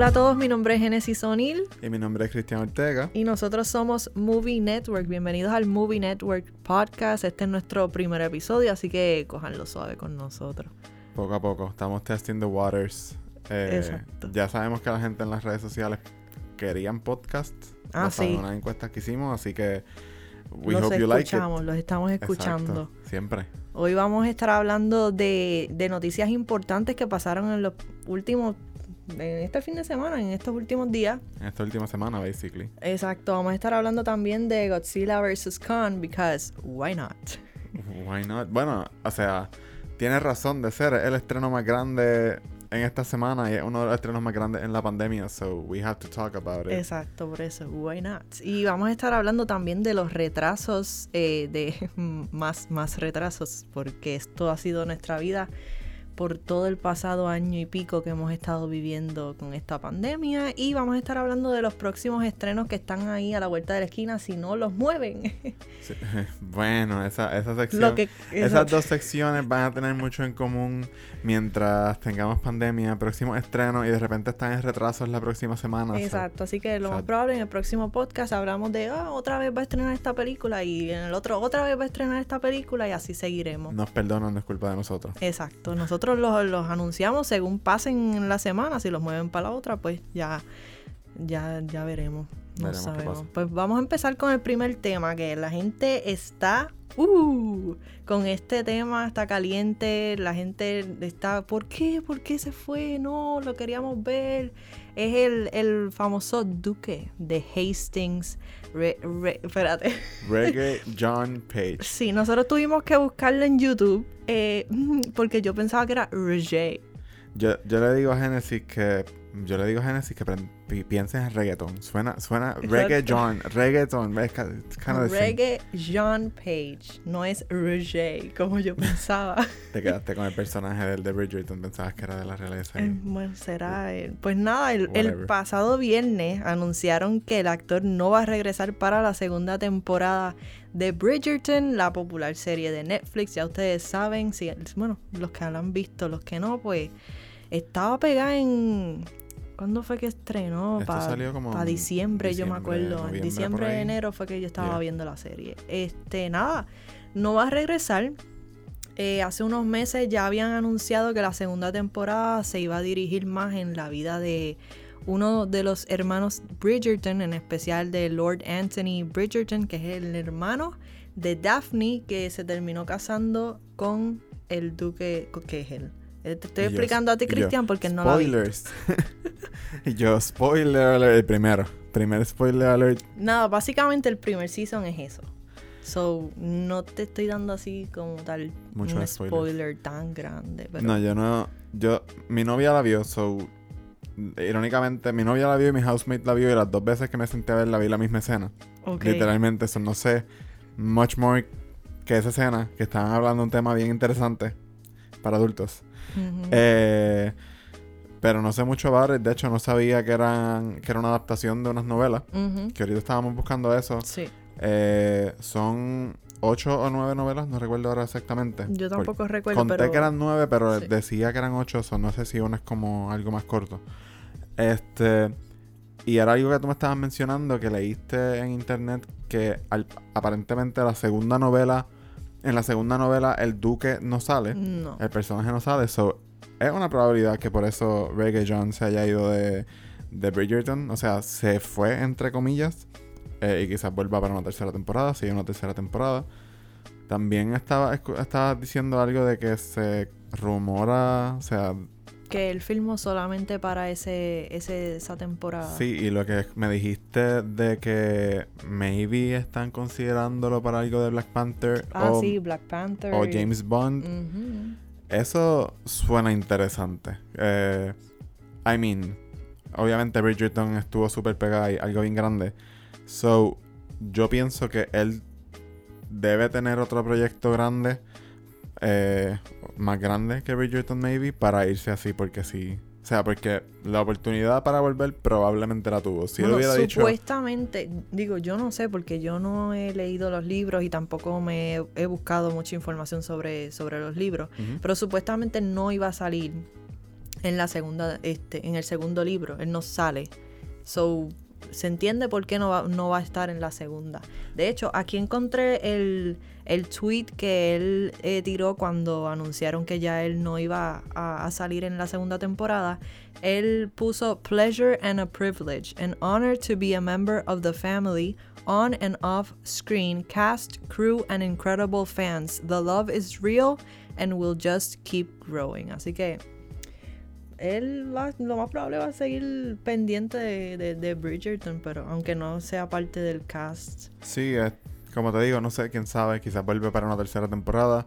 Hola a todos, mi nombre es Genesis O'Neill. Y mi nombre es Cristian Ortega. Y nosotros somos Movie Network. Bienvenidos al Movie Network Podcast. Este es nuestro primer episodio, así que cojanlo suave con nosotros. Poco a poco, estamos testing the waters. Eh, Exacto. Ya sabemos que la gente en las redes sociales querían podcast. Ah, sí. unas encuestas que hicimos, así que we los hope you like it. Los estamos escuchando. Exacto, siempre. Hoy vamos a estar hablando de, de noticias importantes que pasaron en los últimos en este fin de semana, en estos últimos días. En esta última semana, basically. Exacto. Vamos a estar hablando también de Godzilla vs. Kong, because why not? Why not? Bueno, o sea, tiene razón de ser el estreno más grande en esta semana y es uno de los estrenos más grandes en la pandemia, so we have to talk about it. Exacto, por eso, why not? Y vamos a estar hablando también de los retrasos, eh, de más, más retrasos, porque esto ha sido nuestra vida por todo el pasado año y pico que hemos estado viviendo con esta pandemia y vamos a estar hablando de los próximos estrenos que están ahí a la vuelta de la esquina si no los mueven. Bueno, esa, esa sección, esas dos secciones van a tener mucho en común mientras tengamos pandemia, próximos estrenos y de repente están en retrasos la próxima semana. Exacto, así que lo más probable en el próximo podcast hablamos de ah, otra vez va a estrenar esta película y en el otro otra vez va a estrenar esta película y así seguiremos. Nos perdonan, no es culpa de nosotros. Exacto, nosotros los, anunciamos según pasen la semana. Si los mueven para la otra, pues ya, ya, ya veremos. No sabemos. Pues vamos a empezar con el primer tema, que la gente está uh, con este tema, está caliente, la gente está, ¿por qué? ¿Por qué se fue? No, lo queríamos ver. Es el, el famoso duque de Hastings espérate. Reggae John Page. Sí, nosotros tuvimos que buscarlo en YouTube eh, porque yo pensaba que era Reggae. Yo, yo le digo a Genesis que yo le digo a Genesis que piensen en reggaeton. Suena, suena reggae John, reggaeton. reggae John Page, no es Roger, como yo pensaba. Te quedaste con el personaje del de Bridgerton, pensabas que era de la realeza. Eh, bueno, será él. Pues nada, el, el, pasado viernes anunciaron que el actor no va a regresar para la segunda temporada de Bridgerton, la popular serie de Netflix. Ya ustedes saben, si, bueno, los que lo han visto, los que no, pues estaba pegada en ¿Cuándo fue que estrenó? Para diciembre, yo me acuerdo. En diciembre, enero fue que yo estaba viendo la serie. Este, nada, no va a regresar. Eh, hace unos meses ya habían anunciado que la segunda temporada se iba a dirigir más en la vida de uno de los hermanos Bridgerton, en especial de Lord Anthony Bridgerton, que es el hermano de Daphne, que se terminó casando con el duque, que es él. Eh, te estoy explicando a ti, Cristian, porque no lo Spoilers. y yo, spoiler alert, el primero. Primer spoiler alert. Nada, básicamente el primer season es eso. So, no te estoy dando así como tal Mucho un spoiler tan grande. No, yo no. Yo, mi novia la vio, so. Irónicamente, mi novia la vio y mi housemate la vio y las dos veces que me senté a ver la vi la misma escena. Literalmente, eso no sé much more que esa escena, que estaban hablando un tema bien interesante para adultos. Eh, pero no sé mucho about De hecho, no sabía que, eran, que era una adaptación de unas novelas. Que ahorita estábamos buscando eso. Sí. Eh, son ocho o nueve novelas, no recuerdo ahora exactamente. Yo tampoco recuerdo. Conté que eran nueve, pero decía que eran ocho, o no sé si uno es como algo más corto. Este. Y era algo que tú me estabas mencionando, que leíste en internet, que aparentemente la segunda novela en la segunda novela el duque no sale. No. El personaje no sale. So, es una probabilidad que por eso Reggae John se haya ido de, de Bridgerton. O sea, se fue entre comillas. Eh, y quizás vuelva para una tercera temporada. Sigue una tercera temporada. También estaba, estaba diciendo algo de que se rumora. O sea, que él filmó solamente para ese, ese, esa temporada. Sí, y lo que me dijiste de que maybe están considerándolo para algo de Black Panther. Ah, sí, Black Panther. O James Bond. Eso suena interesante. Eh, I mean, obviamente Bridgerton estuvo súper pegada y algo bien grande. So, yo pienso que él debe tener otro proyecto grande eh, más grande que Bridgerton, maybe, para irse así, porque sí. O sea, porque la oportunidad para volver probablemente la tuvo. Si lo hubiera supuestamente, digo, yo no sé, porque yo no he leído los libros y tampoco me he, buscado mucha información sobre, sobre los libros, pero supuestamente no iba a salir en la segunda, este, en el segundo libro. Él no sale. So, se entiende por qué no va, a estar en la segunda. De hecho, aquí encontré el, el tweet que él eh, tiró cuando anunciaron que ya él no iba a, a, salir en la segunda temporada. Él puso pleasure and a privilege, an honor to be a member of the family on and off screen, cast, crew, and incredible fans. The love is real and will just keep growing. Así que él va, lo más probable va a seguir pendiente de, de, Bridgerton, pero aunque no sea parte del cast. Sí, como te digo, no sé, quién sabe, quizás vuelve para una tercera temporada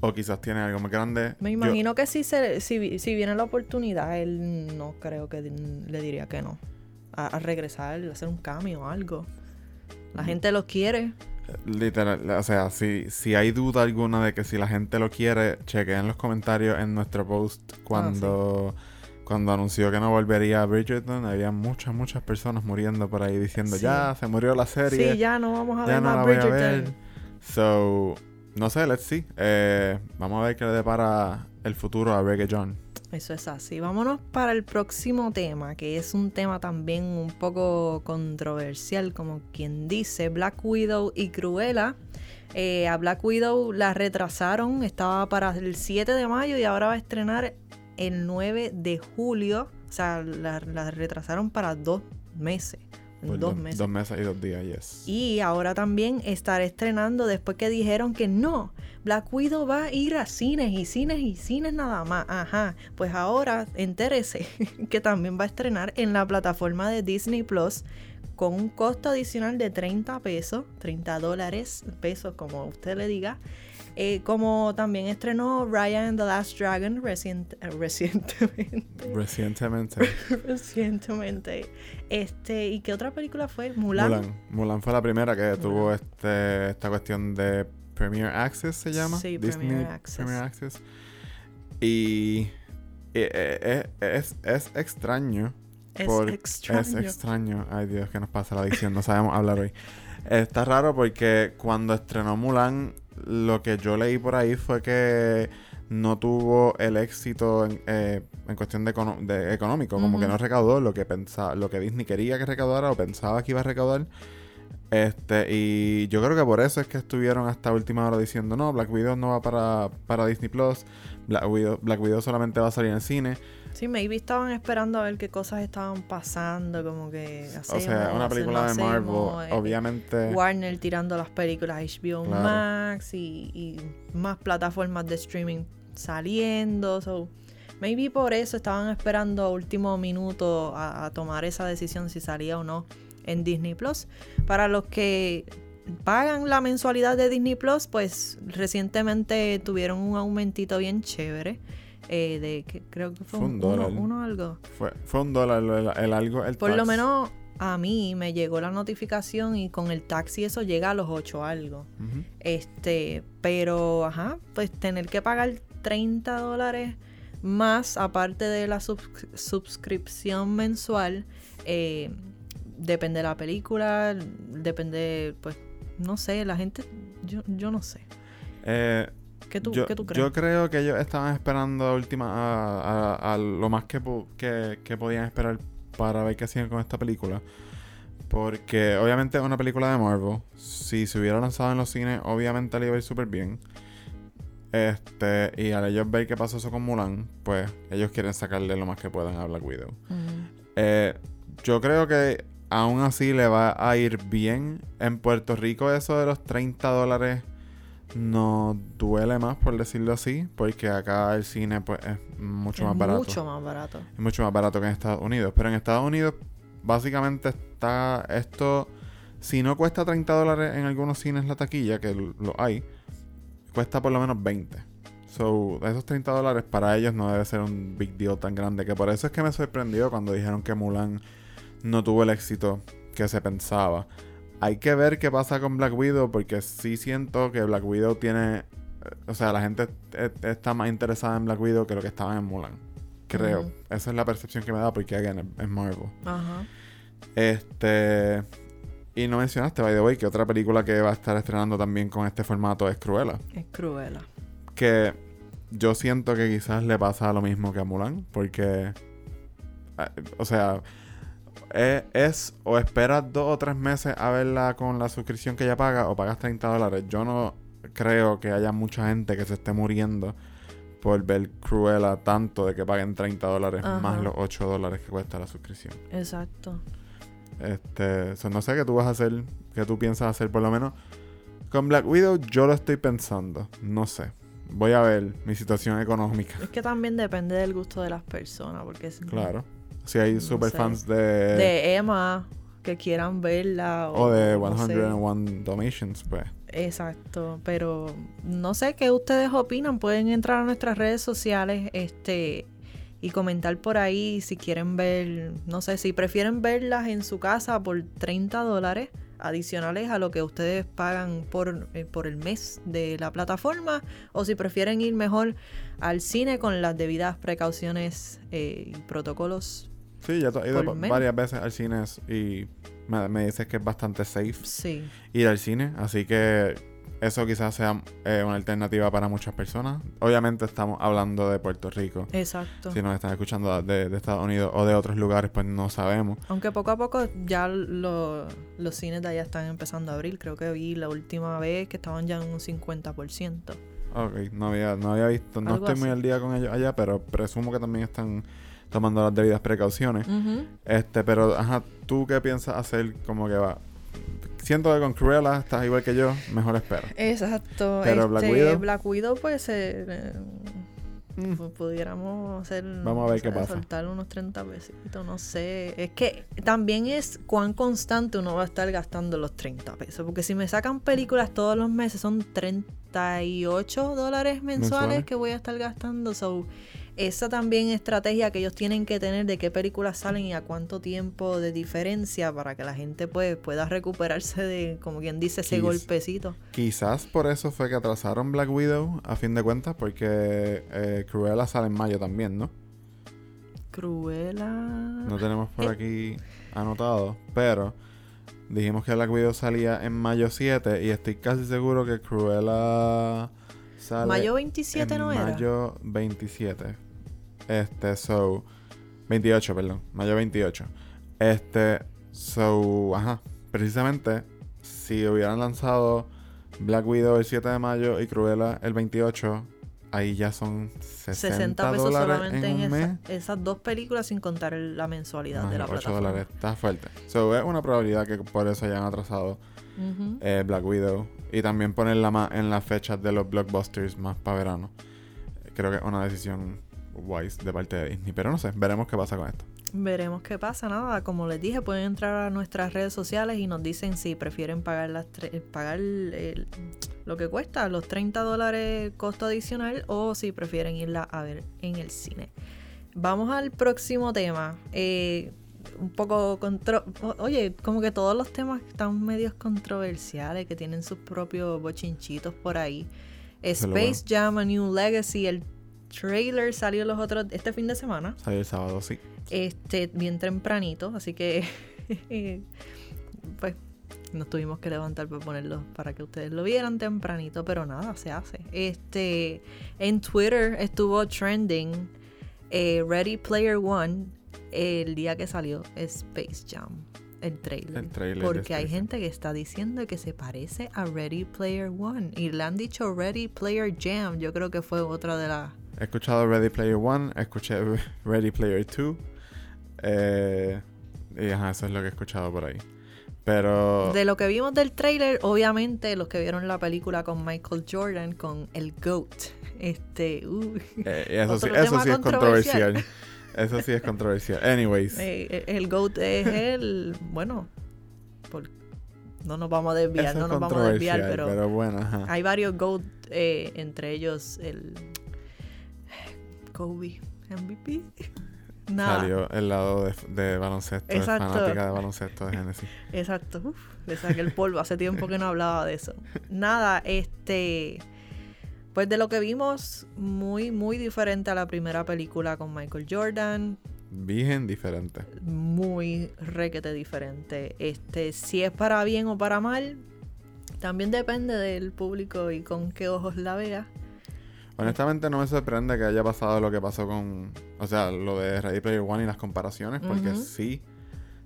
o quizás tiene algo más grande. Me imagino que si, se, si, si, viene la oportunidad, él no creo que le diría que no. A, a regresar, a hacer un cambio o algo. La mm. gente lo quiere. Literal, o sea, si, si hay duda alguna de que si la gente lo quiere, chequeen los comentarios en nuestro post cuando, ah, cuando anunció que no volvería a Bridgerton. Había muchas, muchas personas muriendo por ahí diciendo, ya, se murió la serie. Sí, ya no vamos a ver más Bridgerton. So, no sé, let's see. Eh, vamos a ver qué le depara el futuro a Reggae John. Eso es así. Vámonos para el próximo tema, que es un tema también un poco controversial, como quien dice, Black Widow y Cruella. Eh, a Black Widow la retrasaron, estaba para el 7 de mayo y ahora va a estrenar el 9 de julio. O sea, la, la retrasaron para dos meses dos meses. Dos meses y dos días, yes. Y ahora también estaré estrenando después que dijeron que no, Black Widow va a ir a cines y cines y cines nada más. Ajá, pues ahora entérese que también va a estrenar en la plataforma de Disney Plus con un costo adicional de 30 pesos, 30 dólares, pesos como usted le diga. Eh, como también estrenó Ryan and the Last Dragon recientemente. Recientemente. recientemente. Este, ¿Y qué otra película fue? Mulan. Mulan, Mulan fue la primera que tuvo este, esta cuestión de Premier Access, se llama. Sí, Disney Premier Access. Premier Access. Y, eh, eh, es, es extraño. Es extraño. Es extraño. Ay Dios, ¿qué nos pasa la adicción? No sabemos hablar hoy. Está raro porque cuando estrenó Mulan lo que yo leí por ahí fue que no tuvo el éxito en, eh, cuestión de, económico, como que no recaudó lo que pensaba, lo que Disney quería que recaudara o pensaba que iba a recaudar. Este, y yo creo que por eso es que estuvieron hasta última hora diciendo, no, Black Widow no va para, para Disney Plus, Black Widow, Black Widow solamente va a salir en cine. Sí, maybe estaban esperando a ver qué cosas estaban pasando, como que... o sea, una película de Marvel, eh, obviamente... Warner tirando las películas HBO Max y, más plataformas de streaming saliendo, so... Maybe por eso estaban esperando a último minuto a, tomar esa decisión si salía o no en Disney Plus. Para los que pagan la mensualidad de Disney Plus, pues recientemente tuvieron un aumentito bien chévere. Eh, de que creo que fue, un dólar. Uno, algo. Fue, fue un dólar el, algo. El Por lo menos a mí me llegó la notificación y con el taxi eso llega a los 8 algo. Este, pero, ajá, pues tener que pagar 30 dólares más aparte de la suscripción mensual, eh, depende de la película, depende, pues, no sé, la gente, yo, yo no sé. Eh, ¿Qué tú, yo, crees? Yo creo que ellos estaban esperando a, última, a, lo más que, que, podían esperar para ver qué hacían con esta película. Porque obviamente es una película de Marvel. Si se hubiera lanzado en los cines, obviamente le iba a ir súper bien. Este, y al ellos ver qué pasó eso con Mulan, pues ellos quieren sacarle lo más que puedan a Black Widow. Eh, yo creo que aún así le va a ir bien. En Puerto Rico eso de los 30 dólares no duele más, por decirlo así, porque acá el cine pues es mucho más barato. Mucho más barato. Es mucho más barato que en Estados Unidos. Pero en Estados Unidos, básicamente está esto. Si no cuesta 30 dólares en algunos cines la taquilla, que lo hay, cuesta por lo menos 20. So, esos 30 dólares para ellos no debe ser un big deal tan grande. Que por eso es que me sorprendió cuando dijeron que Mulan no tuvo el éxito que se pensaba. Hay que ver qué pasa con Black Widow porque sí siento que Black Widow tiene... Eh, o sea, la gente está más interesada en Black Widow que lo que estaba en Mulan. Creo. Esa es la percepción que me da porque, again, es Marvel. Ajá. Este... Y no mencionaste, by the way, que otra película que va a estar estrenando también con este formato es Cruella. Es Cruella. Que yo siento que quizás le pasa lo mismo que a Mulan, porque, eh, o sea, es, es, o esperas dos o tres meses a verla con la suscripción que ya paga o pagas 30 dólares. Yo no creo que haya mucha gente que se esté muriendo por ver Cruella tanto de que paguen 30 dólares más los 8 dólares que cuesta la suscripción. Exacto. Este, no sé qué tú vas a hacer, qué tú piensas hacer, por lo menos. Con Black Widow yo lo estoy pensando, no sé. Voy a ver mi situación económica. Es que también depende del gusto de las personas, porque es... Claro. Si hay super fans de... De Emma que quieran verla. O, de 101 Donations, pues. Exacto, pero no sé qué ustedes opinan. Pueden entrar a nuestras redes sociales este, y comentar por ahí si quieren ver, no sé, si prefieren verlas en su casa por 30 dólares adicionales a lo que ustedes pagan por, eh, por el mes de la plataforma o si prefieren ir mejor al cine con las debidas precauciones eh, y protocolos. Sí, ya he ido varias veces al cine y me, me dices que es bastante safe sí. ir al cine, así que eso quizás sea eh, una alternativa para muchas personas. Obviamente estamos hablando de Puerto Rico. Exacto. Si nos están escuchando de, Estados Unidos o de otros lugares, pues no sabemos. Aunque poco a poco ya los cines de allá están empezando a abrir. Creo que vi la última vez que estaban ya en un 50%. Ok, no había, no había visto, no estoy muy al día con ellos allá, pero presumo que también están tomando las debidas precauciones. Este, pero, ajá, ¿tú qué piensas hacer como que va? Siento que con Cruella estás igual que yo, mejor espero. Exacto. Pero Black este, Widow. Black Widow, pues, eh, mm. pudiéramos hacer. Vamos a ver qué pasa. Soltar unos 30 pesitos, no sé. Es que también es cuán constante uno va a estar gastando los 30 pesos. Porque si me sacan películas todos los meses, son 38 dólares mensuales, mensuales, que voy a estar gastando. So esa también estrategia que ellos tienen que tener de qué películas salen y a cuánto tiempo de diferencia para que la gente pues, pueda recuperarse de, como quien dice, ese golpecito. Quizás por eso fue que atrasaron Black Widow, a fin de cuentas, porque eh, Cruella sale en mayo también, ¿no? Cruella. No tenemos por eh. aquí anotado, pero dijimos que Black Widow salía en mayo 7 y estoy casi seguro que Cruella sale mayo 27 no era mayo 27 este, so. 28, perdón. Mayo 28. Este, so. Ajá. Precisamente, si hubieran lanzado Black Widow el 7 de mayo y Cruella el 28, ahí ya son 60, pesos solamente en, esas dos películas sin contar la mensualidad de la 8 dólares, está fuerte. So, es una probabilidad que por eso hayan atrasado eh, Black Widow y también ponerla más en las fechas de los blockbusters más para verano. Creo que es una decisión wise de parte de Disney. Pero no sé, veremos qué pasa con esto. Veremos qué pasa, nada. Como les dije, pueden entrar a nuestras redes sociales y nos dicen si prefieren pagar las pagar lo que cuesta, los 30 dólares costo adicional, o si prefieren irla a ver en el cine. Vamos al próximo tema. Eh, un poco contro oye, como que todos los temas están medios controversiales, que tienen sus propios bochinchitos por ahí. Space Jam A New Legacy, el trailer salió los otros este fin de semana. Salió el sábado, sí. Este, bien tempranito, así que pues nos tuvimos que levantar para ponerlo para que ustedes lo vieran tempranito, pero nada, se hace. Este, en Twitter estuvo trending eh, Ready Player One el día que salió Space Jam. El trailer. El trailer porque hay gente que está diciendo que se parece a Ready Player One. Y le han dicho Ready Player Jam. Yo creo que fue otra de las He escuchado Ready Player One, escuché Ready Player 2. Eh, y ajá, eso es lo que he escuchado por ahí. Pero. De lo que vimos del trailer, obviamente, los que vieron la película con Michael Jordan, con el GOAT. Este. Uh, eh, eso sí, eso sí es controversial. eso sí es controversial. Anyways. Eh, el GOAT es el. Bueno. no nos vamos a desviar, no nos vamos a desviar, pero. Pero bueno, ajá. Hay varios GOAT, entre ellos el Kobe MVP. Nada. Salió el lado de, baloncesto, Exacto. fanática de baloncesto de Genesis. Exacto. Uf, le saqué el polvo. Hace tiempo que no hablaba de eso. Nada, este. Pues de lo que vimos, muy, muy diferente a la primera película con Michael Jordan. Bien diferente. Muy requete diferente. Este, si es para bien o para mal, también depende del público y con qué ojos la vea. Honestamente no me sorprende que haya pasado lo que pasó con, o sea, lo de Ready Player One y las comparaciones, porque sí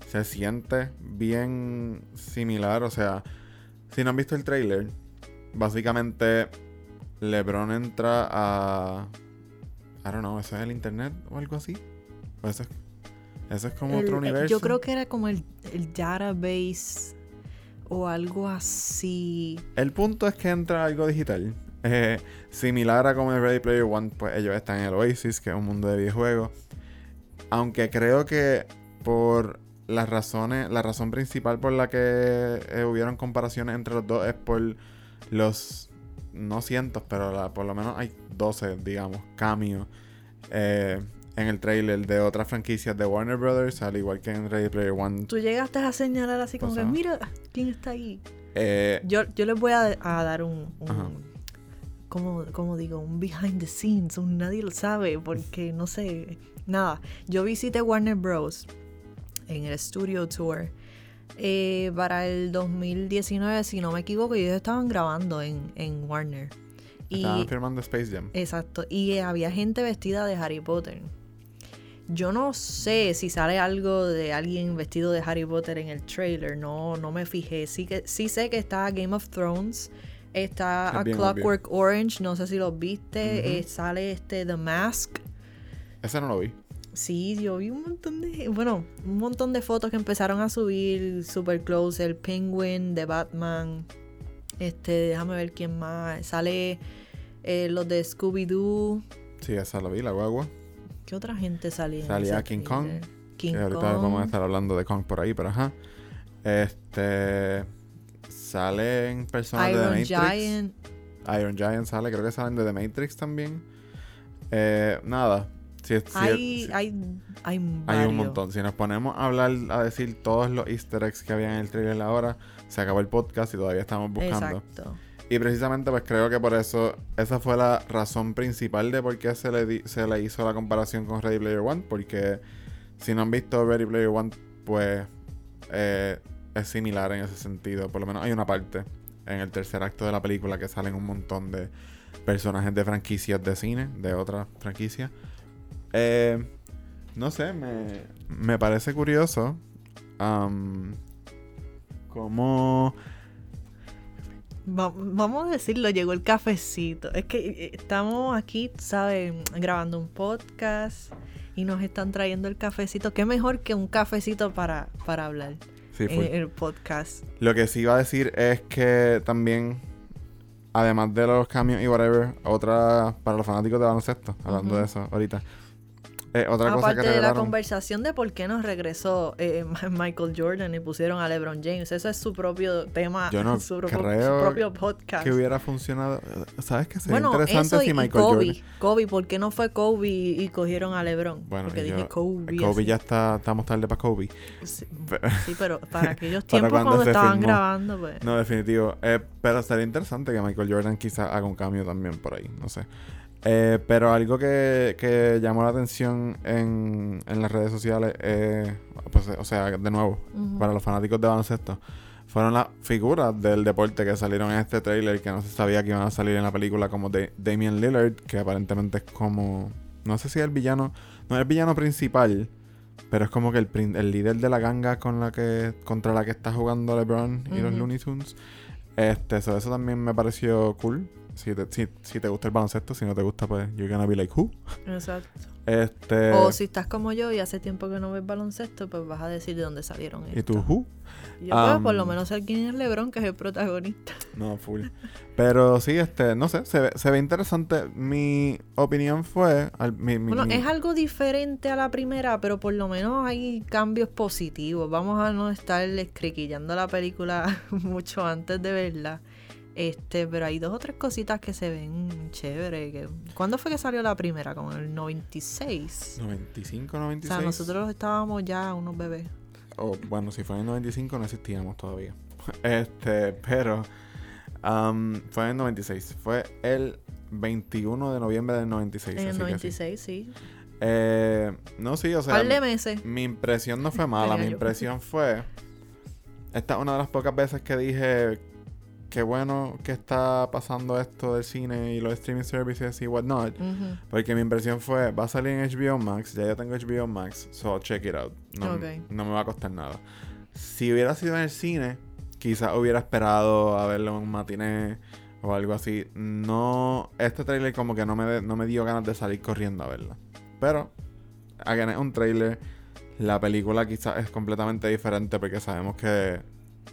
se siente bien similar, o sea, si no han visto el trailer, básicamente LeBron entra a, I don't know, eso es el internet o algo así, o eso es, como otro universo. Yo creo que era como el, el database o algo así. El punto es que entra algo digital. Eh, similar a como en Ready Player One, pues ellos están en el Oasis, que es un mundo de videojuegos. Aunque creo que por las razones, la razón principal por la que eh, hubieron comparaciones entre los dos es por los, no cientos, pero por lo menos hay 12, digamos, cambios eh, en el trailer de otras franquicias de Warner Brothers, al igual que en Ready Player One. Tú llegaste a señalar así como que, mira, ¿quién está ahí? Eh, yo, yo les voy a, dar un, como, como digo, un behind the scenes, un nadie lo sabe, porque no sé, nada. Yo visité Warner Bros. en el Studio Tour eh, para el 2019, si no me equivoco, y ellos estaban grabando en, en Warner. Estaban firmando Space Jam. Exacto, y había gente vestida de Harry Potter. Yo no sé si sale algo de alguien vestido de Harry Potter en el trailer, no, no me fijé. Sí, que, sí sé que está Game of Thrones, está A Clockwork Orange, no sé si lo viste, eh, sale este The Mask. Ese no lo vi. Sí, yo vi un montón de, bueno, un montón de fotos que empezaron a subir, Super Close, el Penguin de Batman, este, déjame ver quién más, sale eh, los de Scooby-Doo. Sí, esa lo vi, la guagua. ¿Qué otra gente salía? Salía King Kong. King que ahorita vamos a estar hablando de Kong por ahí, pero ajá. Este. Salen personas de The Matrix. Giant. Iron Giant sale, creo que salen de The Matrix también. Eh, nada. Si, hay, hay, hay, hay, un montón. Si nos ponemos a hablar, a decir todos los easter eggs que había en el trailer ahora, se acabó el podcast y todavía estamos buscando. Exacto. Y precisamente pues creo que por eso esa fue la razón principal de por qué se le, se le hizo la comparación con Ready Player One. Porque si no han visto Ready Player One, pues eh, es similar en ese sentido. Por lo menos hay una parte en el tercer acto de la película que salen un montón de personajes de franquicias de cine, de otras franquicias. Eh, no sé, me, me parece curioso um, cómo vamos a decirlo, llegó el cafecito. Es que eh, estamos aquí, ¿sabes? Grabando un podcast y nos están trayendo el cafecito. ¿Qué mejor que un cafecito para, para hablar en el podcast? Lo que sí iba a decir es que también, además de los cambios y whatever, otra para los fanáticos de baloncesto, hablando de eso ahorita. Eh, otra Aparte cosa de la conversación de por qué nos regresó eh, Michael Jordan y pusieron a LeBron James, eso es su propio tema, su, propio, podcast. Que hubiera funcionado. ¿Sabes qué sería interesante si Michael Kobe, Jordan. Kobe, ¿por qué no fue Kobe y cogieron a LeBron? Bueno, Porque dije Kobe. Kobe ya está, estamos tarde para Kobe. Sí, pero para aquellos tiempos cuando, estaban grabando, pues. No, definitivo. Eh, pero sería interesante que Michael Jordan quizá haga un cambio también por ahí, no sé. Eh, pero algo que, llamó la atención en, las redes sociales, pues, o sea, de nuevo, para los fanáticos de baloncesto, fueron las figuras del deporte que salieron en este trailer que no se sabía que iban a salir en la película, como de Damian Lillard, que aparentemente es como, no sé si es el villano, no es el villano principal, pero es como que el, el líder de la ganga con la que, contra la que está jugando LeBron y los Looney Tunes. Este, eso también me pareció cool. Si te, si, te gusta el baloncesto, si no te gusta, pues you're gonna be like who. Exacto. Este... O si estás como yo y hace tiempo que no ves baloncesto, pues vas a decir de dónde salieron ¿Y tú who? Yo pues, por lo um, menos sé quién es LeBron, que es el protagonista. No, full. Pero sí, este, no sé, se ve, se ve interesante. Mi opinión fue... bueno, es algo diferente a la primera, pero por lo menos hay cambios positivos. Vamos a no estar escriquillando la película mucho antes de verla. Este, pero hay dos o tres cositas que se ven chévere. Que, ¿Cuándo fue que salió la primera? Como el 96. 95, 96. O sea, nosotros estábamos ya unos bebés. Oh, bueno, si fue en el 95 no existíamos todavía. Este, pero um, fue en el 96. Fue el 21 de noviembre del 96. En el 96, sí. Eh, no, sí, o sea. Par de meses. Mi impresión no fue mala. mi impresión fue. Esta es una de las pocas veces que dije qué bueno que está pasando esto del cine y los streaming services y whatnot. Porque mi impresión fue, va a salir en HBO Max, ya yo tengo HBO Max, so check it out. No, no me va a costar nada. Si hubiera sido en el cine, quizás hubiera esperado a verlo en un matiné o algo así. No, este trailer como que no me, no me dio ganas de salir corriendo a verlo. Pero, again, es un trailer. La película quizás es completamente diferente porque sabemos que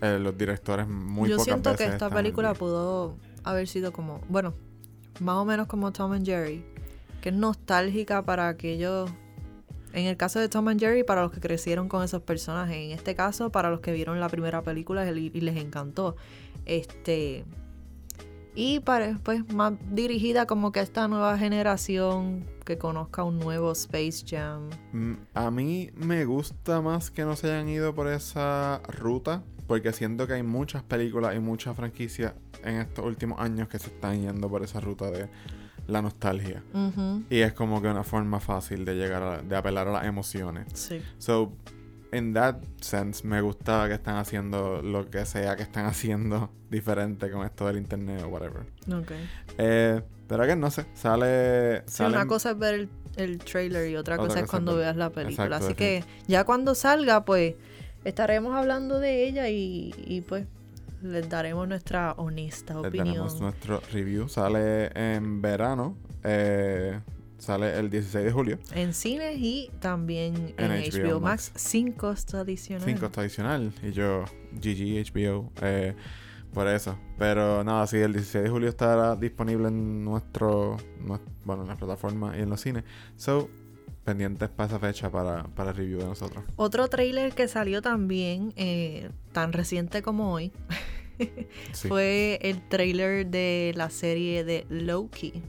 eh, los directores muy Yo siento que esta película pudo haber sido como, bueno, más o menos como Tom and Jerry, que es nostálgica para aquellos, en el caso de Tom and Jerry, para los que crecieron con esos personajes, en este caso para los que vieron la primera película y, les encantó. Este y para, pues más dirigida como que a esta nueva generación que conozca un nuevo Space Jam. Mm, a mí me gusta más que no se hayan ido por esa ruta porque siento que hay muchas películas y muchas franquicias en estos últimos años que se están yendo por esa ruta de la nostalgia. Y es como que una forma fácil de llegar a, de apelar a las emociones. Sí. So, in that sense, me gusta que están haciendo lo que sea que están haciendo diferente con esto del internet o whatever. Ok. Eh, pero que no sé, sale. Sí, una cosa es ver el, el trailer y otra, cosa, es cuando veas la película. Así que ya cuando salga, pues estaremos hablando de ella y, pues les daremos nuestra honesta opinión. Les daremos nuestro review. Sale en verano. Eh, sale el 16 de julio. En cines y también en, HBO, Max. Sin costo adicional. Sin costo adicional. Y yo, GG, HBO. Eh, por eso. Pero nada, sí, el 16 de julio estará disponible en nuestro, bueno, en la plataforma y en los cines. So, pendientes para esa fecha para, para review de nosotros. Otro trailer que salió también, eh, tan reciente como hoy, fue el trailer de la serie de Loki.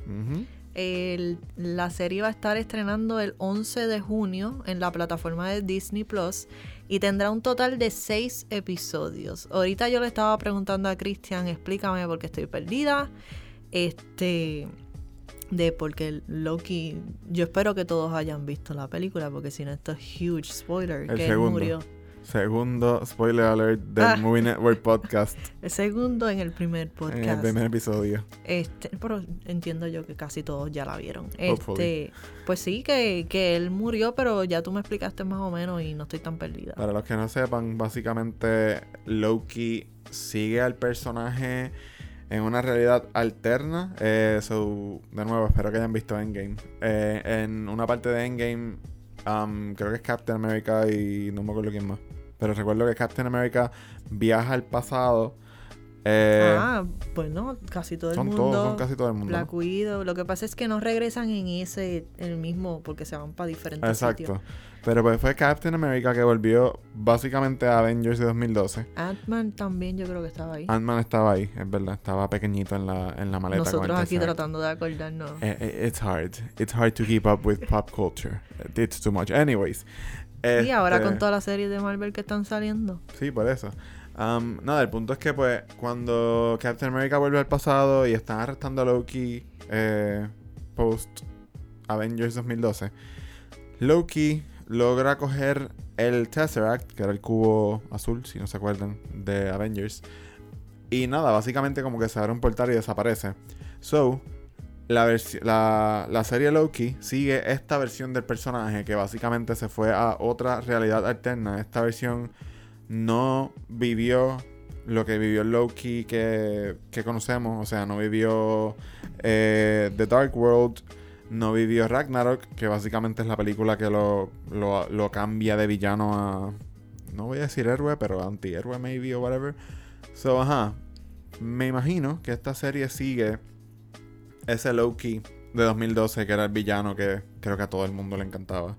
la serie va a estar estrenando el 11 de junio en la plataforma de Disney Plus y tendrá un total de seis episodios. Ahorita yo le estaba preguntando a Cristian, explícame porque estoy perdida. Este de porque Loki, yo espero que todos hayan visto la película, porque si no, esto es huge spoiler, el que segundo, murió. Segundo spoiler alert del ah. Movie Network podcast. El segundo en el primer podcast. En el primer episodio. Este, pero entiendo yo que casi todos ya la vieron. Este, pues sí, que, que él murió, pero ya tú me explicaste más o menos y no estoy tan perdida. Para los que no sepan, básicamente Loki sigue al personaje en una realidad alterna. Eh, de nuevo, espero que hayan visto Endgame. Eh, en una parte de Endgame, um, creo que es Captain America y no me acuerdo quién más. Pero recuerdo que Captain America viaja al pasado. Eh, ah, bueno, casi todo el son mundo. Todos, son casi todo el mundo. La cuido. Lo que pasa es que no regresan en ese, en el mismo, porque se van para diferentes Exacto. Pero pues fue Captain America que volvió básicamente a Avengers de 2012. Ant-Man también yo creo que estaba ahí. Ant-Man estaba ahí, es verdad. Estaba pequeñito en la, en la maleta. Nosotros aquí tratando de acordarnos. Eh, eh, it's hard. It's hard to keep up with pop culture. It's too much. Anyways. Y ahora con este todas las series de Marvel que están saliendo. Sí, por eso. Um, nada, el punto es que pues cuando Captain America vuelve al pasado y están arrestando a Loki eh, post Avengers 2012, Loki logra coger el Tesseract, que era el cubo azul, si no se acuerdan, de Avengers. Y nada, básicamente como que se abre un portal y desaparece. So, la, la, la, serie Loki sigue esta versión del personaje que básicamente se fue a otra realidad alterna. Esta versión no vivió lo que vivió Loki que, que conocemos. O sea, no vivió eh, The Dark World no vivió Ragnarok, que básicamente es la película que lo, lo, cambia de villano a. No voy a decir héroe, pero antihéroe, maybe, o whatever. So, ajá. Me imagino que esta serie sigue ese Loki de 2012, que era el villano que creo que a todo el mundo le encantaba.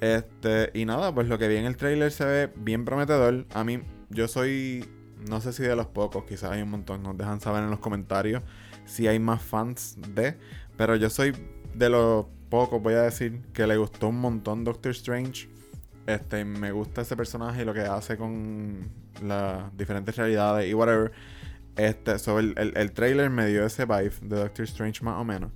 Este, y nada, pues lo que vi en el trailer se ve bien prometedor. A mí, yo soy. No sé si de los pocos, quizás hay un montón. Nos dejan saber en los comentarios si hay más fans de. Pero yo soy de los pocos, voy a decir, que le gustó un montón Doctor Strange. Este, me gusta ese personaje y lo que hace con las diferentes realidades y whatever. Este, sobre el, el, trailer me dio ese vibe de Doctor Strange más o menos.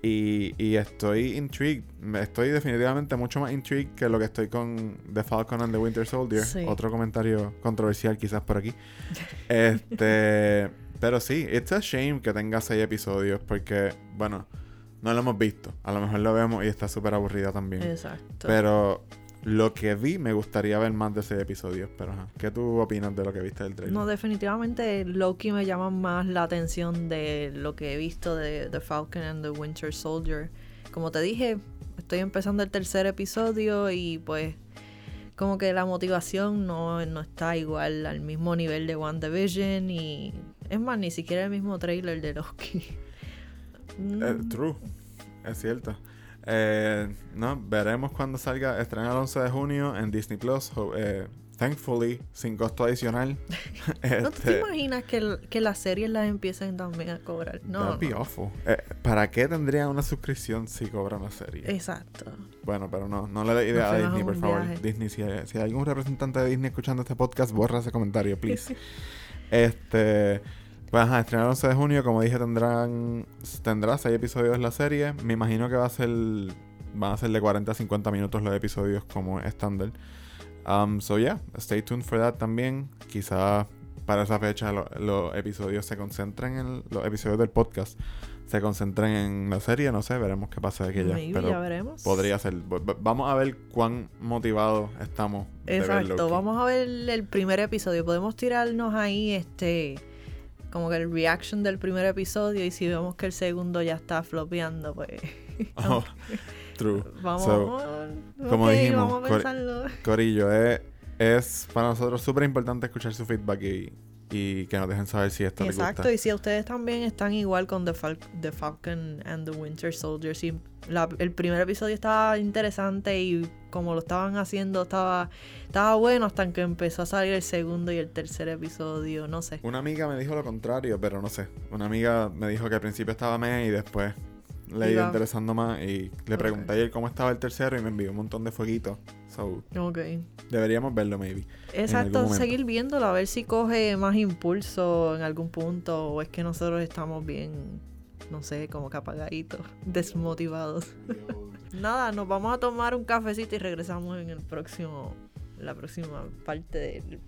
Y, y, estoy intrigued. Estoy definitivamente mucho más intrigued que lo que estoy con The Falcon and the Winter Soldier. Otro comentario controversial quizás por aquí. Este... Pero sí, it's a shame que tenga seis episodios porque, bueno, no lo hemos visto. A lo mejor lo vemos y está súper aburrida también. Exacto. Pero lo que vi me gustaría ver más de seis episodios. Pero, ajá, ¿qué tú opinas de lo que viste del trailer? No, definitivamente Loki me llama más la atención de lo que he visto de The Falcon and the Winter Soldier. Como te dije, estoy empezando el tercer episodio y pues como que la motivación no, no está igual al mismo nivel de WandaVision y es más, ni siquiera el mismo trailer de Loki. Eh, mm. true, es cierto. Eh, no, veremos cuando salga. Estrena el 11 de junio en Disney Plus. Eh, thankfully, sin costo adicional. ¿No te este, imaginas que, que, las series las empiecen también a cobrar? No. That'd be awful. ¿Para qué tendría una suscripción si cobran la serie? Exacto. Bueno, pero no, no le dé idea a Disney, por favor. Disney, si hay, si hay algún representante de Disney escuchando este podcast, borra ese comentario, please. este. Pues ajá, estrenar el 11 de junio, como dije, tendrán tendrá 6 episodios la serie. Me imagino que va a ser van a ser de 40 a 50 minutos los episodios como estándar. Um, so yeah, stay tuned for that también. Quizá para esa fecha los episodios se concentren en los episodios del podcast se concentren en la serie, no sé, veremos qué pasa de aquella. pero ya veremos. Podría ser. Vamos a ver cuán motivados estamos. Exacto, vamos a ver el primer episodio. Podemos tirarnos ahí este como que el reaction del primer episodio y si vemos que el segundo ya está flopeando, pues... oh, true. Vamos, como dijimos, Corillo, es, es para nosotros súper importante escuchar su feedback y, y que nos dejen saber si esto Exacto, les gusta. y si ustedes también están igual con The, Falcon and the Winter Soldier, si el primer episodio estaba interesante y como lo estaban haciendo estaba, estaba bueno hasta que empezó a salir el segundo y el tercer episodio, no sé. Una amiga me dijo lo contrario, pero no sé. Una amiga me dijo que al principio estaba meh y después le iba interesando más y le pregunté ayer cómo estaba el tercero y me envió un montón de fueguitos. So, ok. Deberíamos verlo, maybe. Exacto, seguir viéndolo, a ver si coge más impulso en algún punto o es que nosotros estamos bien, no sé, como que apagaditos, desmotivados. Nada, nos vamos a tomar un cafecito y regresamos en el próximo la próxima parte de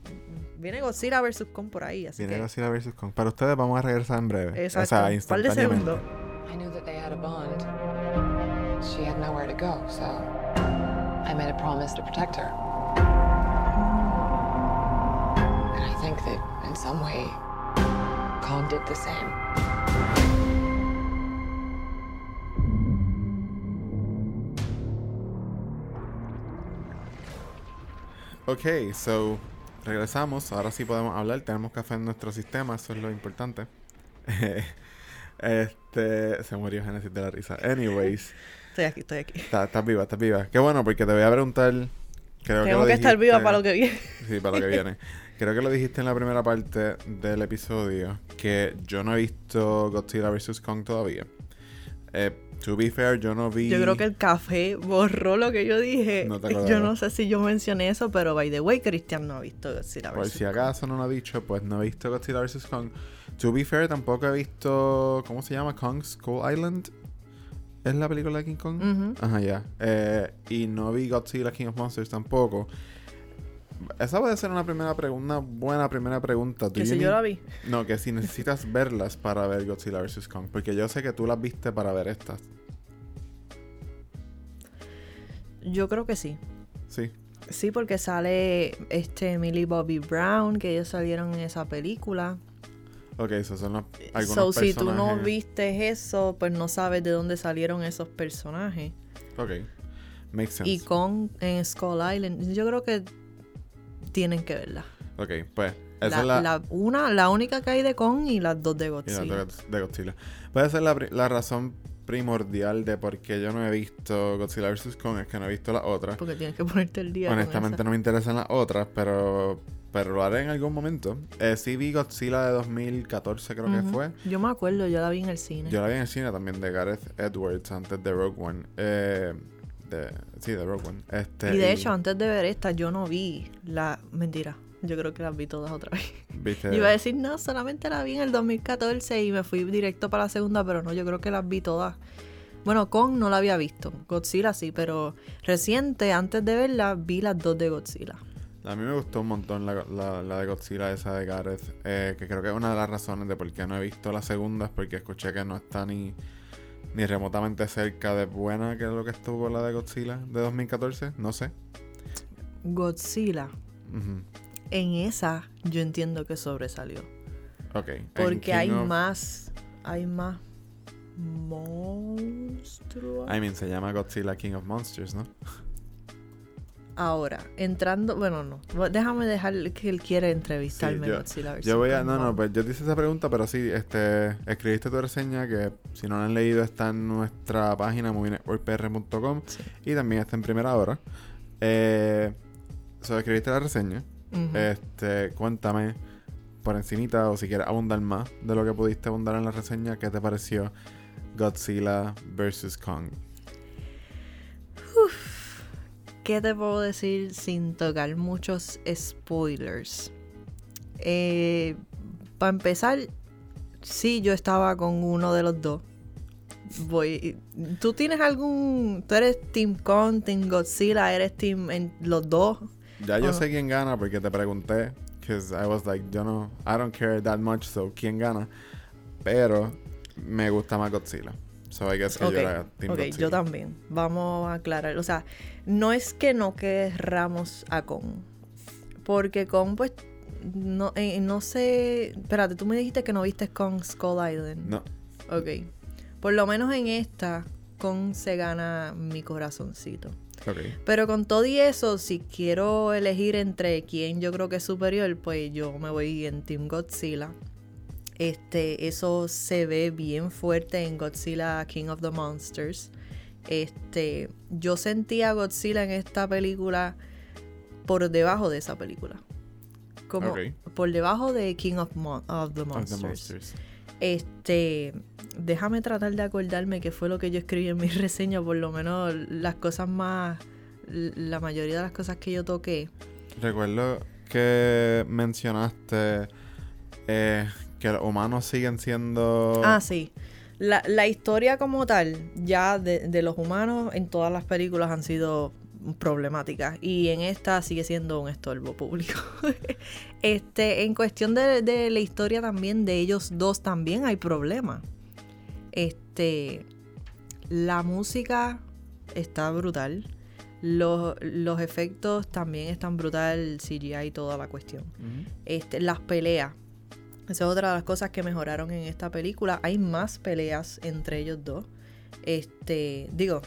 viene Godzilla vs Kong por ahí así viene Godzilla vs Kong para ustedes vamos a regresar en breve Exacto. o sea instantáneamente I knew that they had a bond. She had nowhere to go, so I made a promise to protect her. And I think that in some way, Kong did the same. Ok, so regresamos. Ahora sí podemos hablar. Tenemos café en nuestro sistema, eso es lo importante. Este, se murió Genesis de la risa. Anyways. Estoy aquí, estoy aquí. Estás viva, estás viva. Qué bueno, porque te voy a preguntar. Creo Tengo que, estar viva para lo que viene. Sí, para lo que viene. Creo que lo dijiste en la primera parte del episodio, que yo no he visto Godzilla vs. Kong todavía. Eh, to be fair, yo no vi... Yo creo que el café borró lo que yo dije. yo no sé si yo mencioné eso, pero by the way, Cristian no ha visto Godzilla vs. Por si acaso no lo ha dicho, pues no he visto Godzilla vs. Kong. To be fair, tampoco he visto. ¿Cómo se llama? Kong Skull Island. ¿Es la película de King Kong? Ajá, ya. Eh, y no vi Godzilla King of Monsters tampoco. Esa puede ser una primera pregunta, una buena primera pregunta. Que si yo la vi. No, que si necesitas verlas para ver Godzilla vs. Kong. Porque yo sé que tú las viste para ver estas. Yo creo que sí. Sí. Sí, porque sale este Millie Bobby Brown, que ellos salieron en esa película. Ok, esos son los, algunos so, si tú no viste eso, pues no sabes de dónde salieron esos personajes. Ok, makes sense. Y con en Skull Island, yo creo que tienen que verla. Ok, pues esa la, es la... una, la única que hay de Kong y las dos de Godzilla. Y las dos de Godzilla. Puede ser la, la razón primordial de por qué yo no he visto Godzilla vs. Kong es que no he visto las otras. Porque tienes que ponerte el día. Honestamente no me interesan las otras, pero pero lo haré en algún momento. Eh, sí vi Godzilla de 2014 creo que fue. Yo me acuerdo, yo la vi en el cine. Yo la vi en el cine también de Gareth Edwards antes de Rogue One. Eh, de, sí, de Rogue One. Este, y de hecho, antes de ver esta, yo no vi la... Mentira. Yo creo que las vi todas otra vez. ¿Viste? Iba a decir, no, solamente la vi en el 2014 y me fui directo para la segunda, pero no, yo creo que las vi todas. Bueno, Kong no la había visto. Godzilla sí, pero reciente, antes de verla, vi las dos de Godzilla. A mí me gustó un montón la, de Godzilla esa de Gareth, eh, que creo que es una de las razones de por qué no he visto la segunda, es porque escuché que no está ni, ni remotamente cerca de buena que lo que estuvo la de Godzilla de 2014, no sé. Godzilla. En esa yo entiendo que sobresalió. Ok. Porque hay más, hay más monstruos. I mean, se llama Godzilla King of Monsters, ¿no? Ahora, entrando, bueno, no, déjame dejar que él quiere entrevistarme. yo, yo voy a, no, no, pues yo te hice esa pregunta, pero sí, este, escribiste tu reseña que si no la han leído está en nuestra página movinetworkpr.com y también está en primera hora. Eh, so, escribiste la reseña. Este, cuéntame por encimita o si quieres abundar más de lo que pudiste abundar en la reseña, ¿qué te pareció Godzilla vs. Kong? ¿Qué te puedo decir sin tocar muchos spoilers? Eh, Para empezar, sí, yo estaba con uno de los dos. Voy. ¿Tú tienes algún. ¿Tú eres Team Kong, Team Godzilla? ¿Eres Team en los dos? Ya yo sé quién gana porque te pregunté. Because I was like, yo no. I don't care that much, so ¿quién gana? Pero me gusta más Godzilla. So I guess que yo era Team okay, yo también. Vamos a aclarar. O sea, no es que no querramos a Kong. Porque Kong, pues, no, eh, no sé. Espérate, tú me dijiste que no viste Kong Skull Island. No. Ok. Por lo menos en esta, Kong se gana mi corazoncito. Okay. Pero con todo y eso, si quiero elegir entre quién yo creo que es superior, pues yo me voy en Team Godzilla. Este, eso se ve bien fuerte en Godzilla King of the Monsters. Este, yo sentía a Godzilla en esta película por debajo de esa película. Como por debajo de King of, the Monsters. Este, déjame tratar de acordarme qué fue lo que yo escribí en mi reseña, por lo menos las cosas más, la mayoría de las cosas que yo toqué. Recuerdo que mencionaste eh, que los humanos siguen siendo... Ah, sí. La, la historia como tal, ya de, de, los humanos en todas las películas han sido problemáticas y en esta sigue siendo un estorbo público. este, en cuestión de, de, la historia también de ellos dos también hay problemas. Este, la música está brutal. Los, los, efectos también están brutal, CGI y toda la cuestión. este, las peleas esa es otra de las cosas que mejoraron en esta película. Hay más peleas entre ellos dos. Este, digo,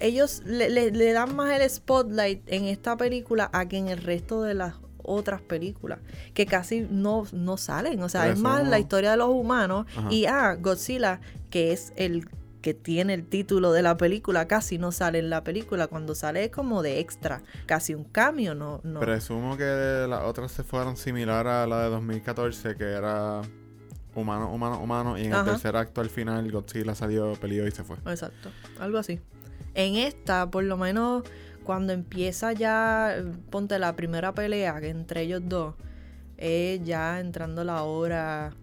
ellos le, dan más el spotlight en esta película a que en el resto de las otras películas, que casi no, no salen. O sea, es más la historia de los humanos y, ah, Godzilla, que es el que tiene el título de la película casi no sale en la película. Cuando sale es como de extra, casi un cambio, no, no. Presumo que las otras se fueron similar a la de 2014, que era humano, humano, humano, y en el tercer acto al final Godzilla salió, peleó y se fue. Exacto, algo así. En esta, por lo menos, cuando empieza ya, ponte la primera pelea entre ellos dos, es ya entrando la hora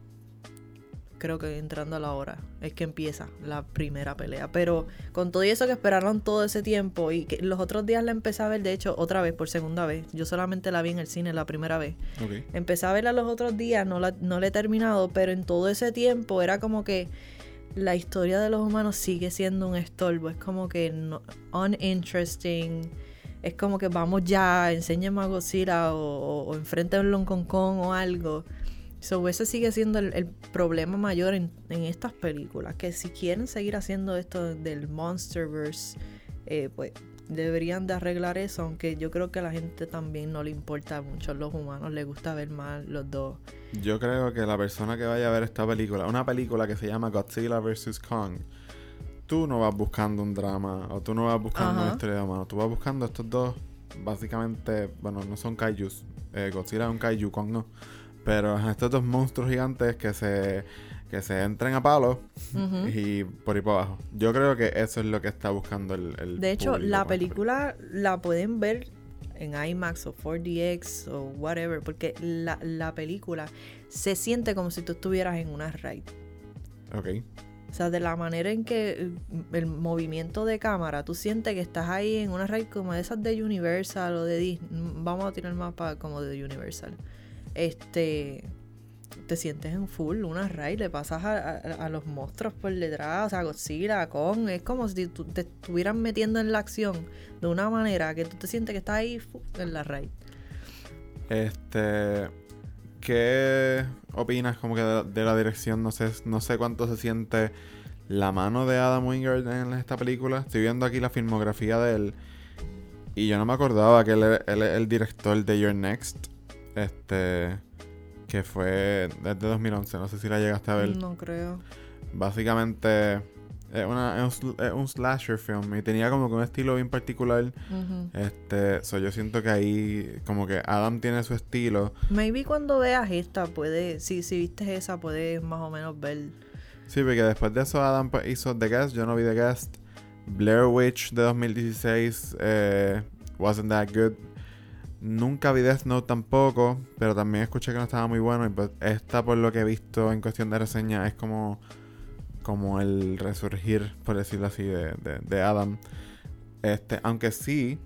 creo que entrando a la hora es que empieza la primera pelea. Pero con todo eso que esperaron todo ese tiempo y que los otros días la empecé a ver, de hecho, otra vez, por segunda vez. Yo solamente la vi en el cine la primera vez. Empecé a verla los otros días, no la, no la he terminado, pero en todo ese tiempo era como que la historia de los humanos sigue siendo un estorbo. Es como que no, uninteresting. Es como que vamos ya, enséñame a Godzilla o, o, o Long con Kong o algo. So, ese sigue siendo el, problema mayor en, estas películas. Que si quieren seguir haciendo esto del Monsterverse, eh, pues deberían de arreglar eso. Aunque yo creo que a la gente también no le importa mucho. A los humanos les gusta ver más los dos. Yo creo que la persona que vaya a ver esta película, una película que se llama Godzilla vs. Kong, tú no vas buscando un drama o tú no vas buscando una historia de humano. Tú vas buscando estos dos, básicamente, bueno, no son kaijus. Eh, Godzilla es un kaiju, Kong no pero estos dos monstruos gigantes que se, que se entren a palos y por ahí para abajo. Yo creo que eso es lo que está buscando el... de hecho, la película la pueden ver en IMAX o 4DX o whatever, porque la, la película se siente como si tú estuvieras en una ride. Ok. O sea, de la manera en que el, movimiento de cámara, tú sientes que estás ahí en una raid como esas de Universal o de Disney. Vamos a tirar más para como de Universal. Este. Te sientes en full, una raid, le pasas a, los monstruos por detrás, sea, Godzilla, Kong. Es como si te estuvieran metiendo en la acción de una manera que tú te sientes que estás ahí en la raid. Este. ¿Qué opinas como que de, la dirección? No sé, no sé cuánto se siente la mano de Adam Wingard en esta película. Estoy viendo aquí la filmografía de él. Y yo no me acordaba que él, es el director de Your Next. Este. Que fue desde 2011. No sé si la llegaste a ver. No creo. Básicamente es, una, un, slasher film y tenía como que un estilo bien particular. Este, so yo siento que ahí como que Adam tiene su estilo. Maybe cuando veas esta puede, si, si viste esa puedes más o menos ver. Sí, porque después de eso Adam pues, hizo The Guest, yo no vi The Guest. Blair Witch de 2016 eh, wasn't that good. Nunca vi Death Note tampoco, pero también escuché que no estaba muy bueno. Y pues esta, por lo que he visto en cuestión de reseña, es como como el resurgir, por decirlo así, de, de, Adam. Este, aunque sí,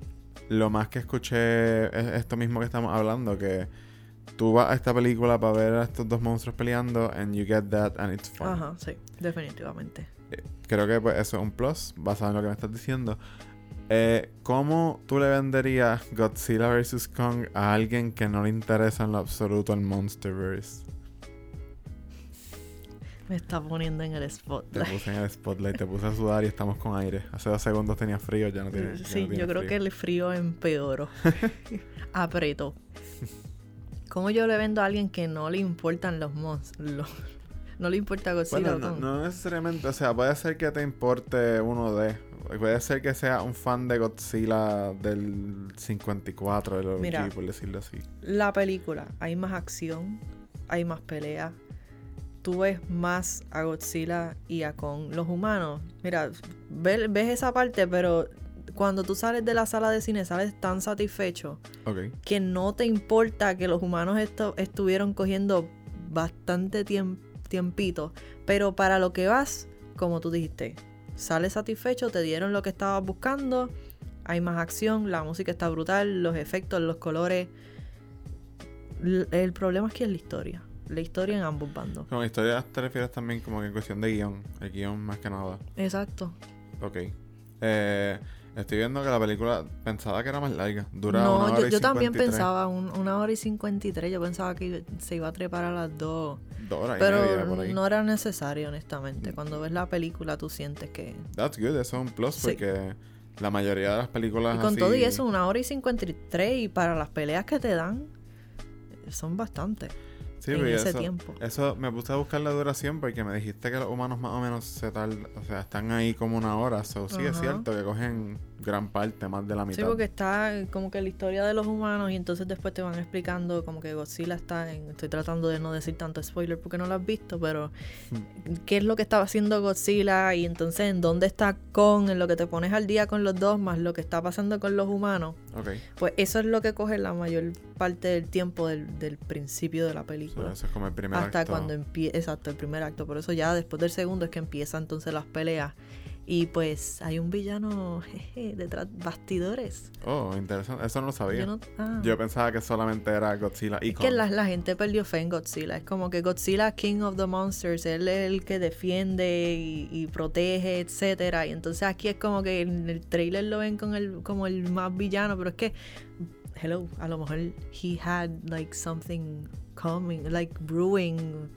lo más que escuché es esto mismo que estamos hablando, que tú vas a esta película para ver a estos dos monstruos peleando and you get that and it's fun. Ajá, sí, definitivamente. Eh, creo que pues, eso es un plus, basado en lo que me estás diciendo. Eh, ¿Cómo tú le venderías Godzilla vs. Kong a alguien que no le interesa en lo absoluto el Monsterverse? Me está poniendo en el spotlight. Te puse en el spotlight, te puse a sudar y estamos con aire. Hace dos segundos tenía frío, ya no tiene. Sí, yo creo que el frío empeoró. Apretó. ¿Cómo yo le vendo a alguien que no le importan los monstruos? no le importa Godzilla bueno, no, no, necesariamente, o sea, puede ser que te importe uno de. Puede ser que sea un fan de Godzilla del 54, de Mira, por decirlo así. La película, hay más acción, hay más pelea, tú ves más a Godzilla y a Kong. Los humanos, mira, ves, esa parte, pero cuando tú sales de la sala de cine sales tan satisfecho que no te importa que los humanos estuvieron cogiendo bastante tiempito, pero para lo que vas, como tú dijiste, sales satisfecho, te dieron lo que estabas buscando, hay más acción, la música está brutal, los efectos, los colores. El problema es que es la historia la historia en ambos bandos. Con historia te refieres también como que en cuestión de guion, el guion más que nada. Exacto. Ok. Eh, estoy viendo que la película pensaba que era más larga. Duraba no, una hora yo, yo también pensaba una hora y cincuenta y tres. Yo pensaba que se iba a trepar a las dos. Dos horas Pero y media por ahí. no era necesario, honestamente. Cuando ves la película, tú sientes que. That's good, eso es un plus porque la mayoría de las películas. Y con todo y eso, una hora y cincuenta y tres. Y para las peleas que te dan, son bastantes. Sí, en ese eso, tiempo. Eso me puse a buscar la duración porque me dijiste que los humanos más o menos se tal, o sea, están ahí como una hora. So, sí, es cierto que cogen gran parte, más de la mitad. Sí, porque está como que la historia de los humanos y entonces después te van explicando como que Godzilla está en... Estoy tratando de no decir tanto spoiler porque no lo has visto, pero hmm. qué es lo que estaba haciendo Godzilla y entonces en dónde está Kong, en lo que te pones al día con los dos, más lo que está pasando con los humanos. Okay. Pues eso es lo que coge la mayor parte del tiempo del, del principio de la película. eso es como el primer Hasta cuando empieza, exacto, el primer acto. Por eso ya después del segundo es que empiezan entonces las peleas. Y pues hay un villano jeje, detrás bastidores. Oh, interesante. Eso no lo sabía. Yo, ah. pensaba que solamente era Godzilla y es que la, gente perdió fe en Godzilla. Es como que Godzilla, King of the Monsters, él es el que defiende y, protege, etcétera. Y entonces aquí es como que en el trailer lo ven con el, como el más villano, pero es que, hello, a lo mejor he had like something coming, like brewing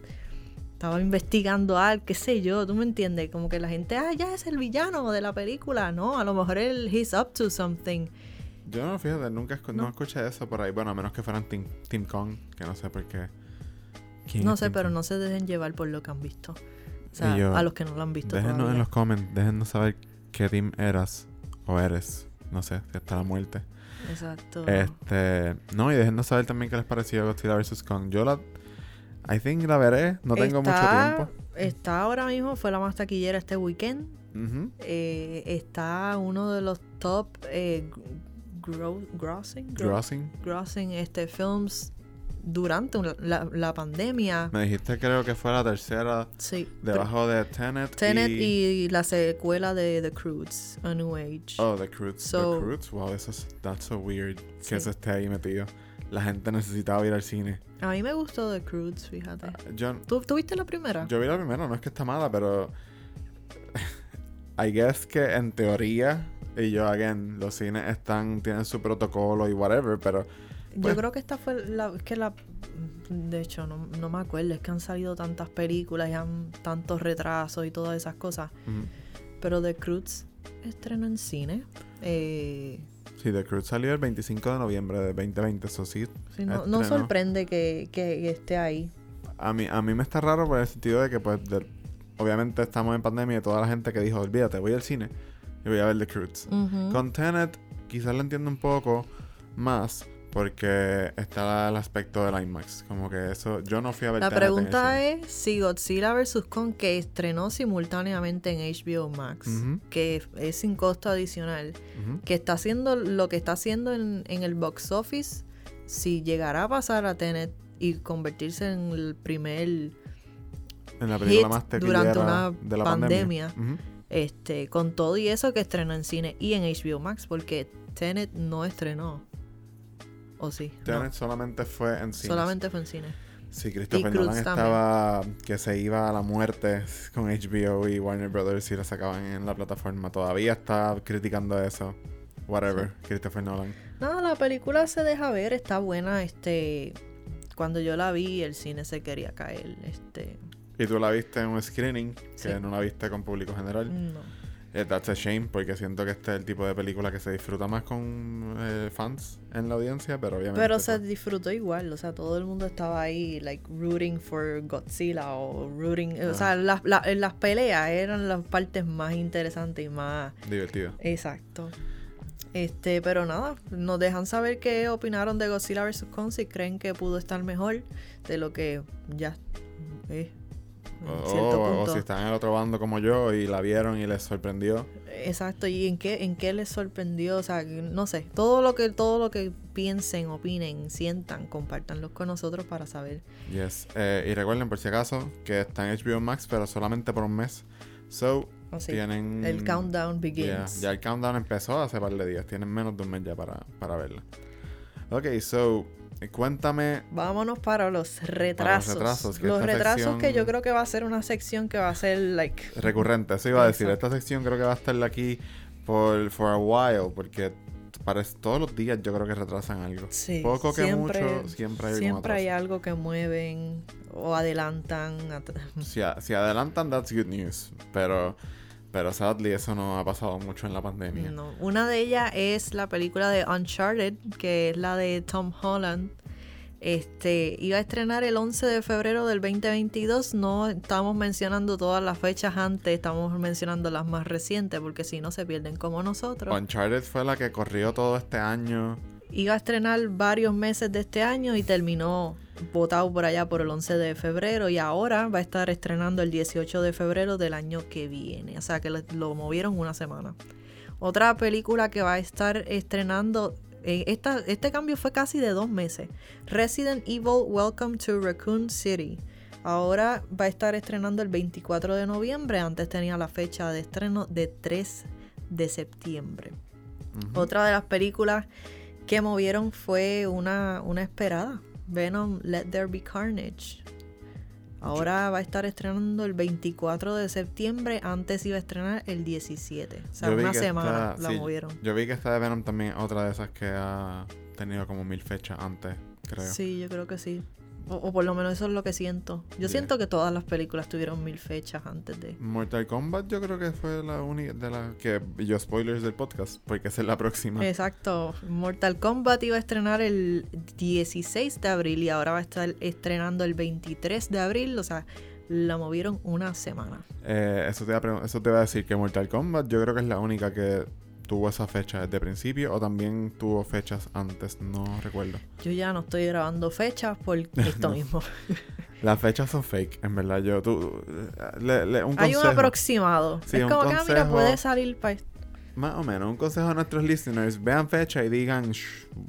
estaba investigando algo, qué sé yo, tú me entiendes, como que la gente, ah, ya es el villano de la película, no, a lo mejor él, he's up to something. Yo no, fíjate, nunca no. escuché eso por ahí, bueno, a menos que fueran Team, team Kong, que no sé por qué. No sé, pero no se dejen llevar por lo que han visto. O sea, a los que no lo han visto. Déjenos en los comments, déjenos saber qué team eras o eres. No sé, si está la muerte. Exacto. Este, no, y déjenos saber también qué les pareció Godzilla vs. Kong. Yo la I think la veré, no tengo mucho tiempo. Está ahora mismo, fue la más taquillera este weekend. Eh, está uno de los top eh, grossing, grossing, grossing este films durante la, pandemia. Me dijiste creo que fue la tercera. Sí. Debajo de Tenet. Tenet y... la secuela de The Croods, A New Age. Oh, The Croods. the Croods, wow, eso es, that's so weird que eso esté ahí metido. La gente necesitaba ir al cine. A mí me gustó The Croods, fíjate. Ah, ¿Tú, ¿Tú viste la primera? Yo vi la primera, no es que está mala, pero... I guess que en teoría, y yo, again, los cines están, tienen su protocolo y whatever, pero yo pues creo que esta fue la que la de hecho no, no, me acuerdo, es que han salido tantas películas y han tantos retrasos y todas esas cosas. Pero The Cruz estrenó en cine. Eh, sí, The Cruz salió el 25 de noviembre de 2020, eso sí. no, sorprende que, que, esté ahí. A mí, a mí me está raro por el sentido de que pues obviamente estamos en pandemia y toda la gente que dijo, olvídate, voy al cine y voy a ver The Cruz. Con Tenet quizás lo entiendo un poco más porque está el aspecto del IMAX. Como que eso, yo no fui a ver La pregunta es si Godzilla vs. Kong, que estrenó simultáneamente en HBO Max, que es sin costo adicional, que está haciendo lo que está haciendo en, el box office, si llegará a pasar a Tenet y convertirse en el primer en la película más durante una de la pandemia, este, con todo y eso que estrenó en cine y en HBO Max, porque Tenet no estrenó. ¿O sí? Tenet solamente fue en cine. Solamente fue en cine. Sí, Christopher Nolan estaba que se iba a la muerte con HBO y Warner Brothers y la sacaban en la plataforma. Todavía está criticando eso. Whatever, Christopher Nolan. No, la película se deja ver, está buena. Este, cuando yo la vi, el cine se quería caer. Este. ¿Y tú la viste en un screening? Que no la viste con público general. No. Eh, that's a shame, porque siento que este es el tipo de película que se disfruta más con eh, fans en la audiencia, pero obviamente. Pero se pues disfrutó igual, o sea, todo el mundo estaba ahí, like, rooting for Godzilla o rooting. O sea, las, las peleas eran las partes más interesantes y más. Divertidas. Exacto. Este, pero nada, nos dejan saber qué opinaron de Godzilla vs. Kong si creen que pudo estar mejor de lo que ya es. O, si están en el otro bando como yo y la vieron y les sorprendió. Exacto, y en qué, en qué les sorprendió, o sea, no sé, todo lo que, todo lo que piensen, opinen, sientan, compártanlo con nosotros para saber. Yes. Eh, y recuerden por si acaso que está en HBO Max, pero solamente por un mes. So, oh, tienen. El countdown begins. ya el countdown empezó hace par de días. Tienen menos de un mes ya para, para verla. Ok, so Cuéntame. Vámonos para los retrasos. los retrasos, que yo creo que va a ser una sección que va a ser like recurrente. Eso iba a decir. Esta sección creo que va a estar aquí por for a while porque parece todos los días yo creo que retrasan algo. Sí, Poco que mucho, siempre hay Siempre hay algo que mueven o adelantan. Si, si adelantan, that's good news. Pero pero sadly eso no ha pasado mucho en la pandemia. No. Una de ellas es la película de Uncharted, que es la de Tom Holland. Este, iba a estrenar el 11 de febrero del 2022. No estamos mencionando todas las fechas antes, estamos mencionando las más recientes, porque si no se pierden como nosotros. Uncharted fue la que corrió todo este año. Iba a estrenar varios meses de este año y terminó votado por allá por el 11 de febrero y ahora va a estar estrenando el 18 de febrero del año que viene. O sea que lo movieron una semana. Otra película que va a estar estrenando, eh, esta, este cambio fue casi de dos meses. Resident Evil Welcome to Raccoon City. Ahora va a estar estrenando el 24 de noviembre. Antes tenía la fecha de estreno de 3 de septiembre. Otra de las películas que movieron fue una, una esperada. Venom Let There Be Carnage. Ahora va a estar estrenando el 24 de septiembre. Antes iba a estrenar el 17. O sea, una semana la movieron. Yo vi que esta de Venom también otra de esas que ha tenido como mil fechas antes, creo. Sí, yo creo que sí. O, por lo menos eso es lo que siento. Yo siento que todas las películas tuvieron mil fechas antes de. Mortal Kombat, yo creo que fue la única de las que. Yo, spoilers del podcast, porque esa es la próxima. Exacto. Mortal Kombat iba a estrenar el 16 de abril y ahora va a estar estrenando el 23 de abril. O sea, la movieron una semana. Eh, eso, te a eso te voy a decir que Mortal Kombat, yo creo que es la única que tuvo esa fecha desde principio o también tuvo fechas antes, no recuerdo. Yo ya no estoy grabando fechas por esto mismo. Las fechas son fake, en verdad. Yo, tú, Hay un aproximado. es como que, ah, mira, puede salir para más o menos, un consejo a nuestros listeners, vean fecha y digan,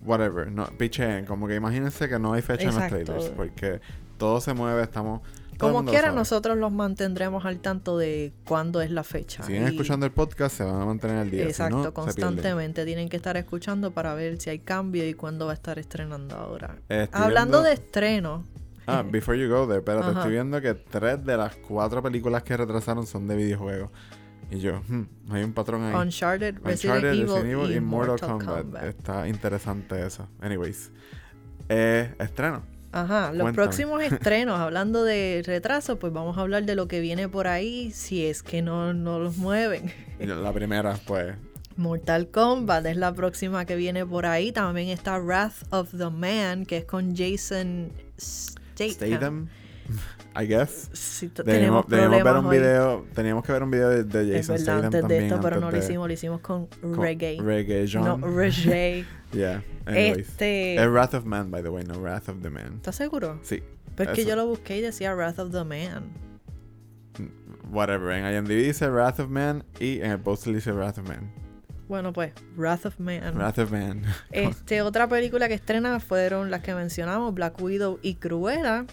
whatever, no, picheen, como que imagínense que no hay fecha en los trailers, porque todo se mueve, estamos... Como quiera, nosotros los mantendremos al tanto de cuándo es la fecha. Si siguen escuchando el podcast, se van a mantener al día. Exacto, constantemente. Tienen que estar escuchando para ver si hay cambio y cuándo va a estar estrenando ahora. Hablando de estreno. Ah, before you go there, pero estoy viendo que tres de las cuatro películas que retrasaron son de videojuegos. Y yo, hmm, hay un patrón ahí. Uncharted, Resident, Evil, y Mortal, Kombat. Está interesante eso. Anyways, eh, estreno. Ajá, los próximos estrenos, hablando de retraso, pues vamos a hablar de lo que viene por ahí, si es que no, no los mueven. La primera, pues. Mortal Kombat es la próxima que viene por ahí. También está Wrath of the Man, que es con Jason Statham. I guess. teníamos, ver un video, teníamos que ver un video de, de Jason Statham antes de esto, pero no lo hicimos, lo hicimos con, Reggae. Reggae, John. No, Reggae. yeah. Anyways. Este... Es Wrath of Man, by the way, no Wrath of the Man. ¿Estás seguro? Sí. Pero es que yo lo busqué y decía Wrath of the Man. Whatever. En IMDb dice Wrath of Man y en el poster dice Wrath of Man. Bueno, pues, Wrath of Man. Wrath of Man. este, otra película que estrena fueron las que mencionamos, Black Widow y Cruella.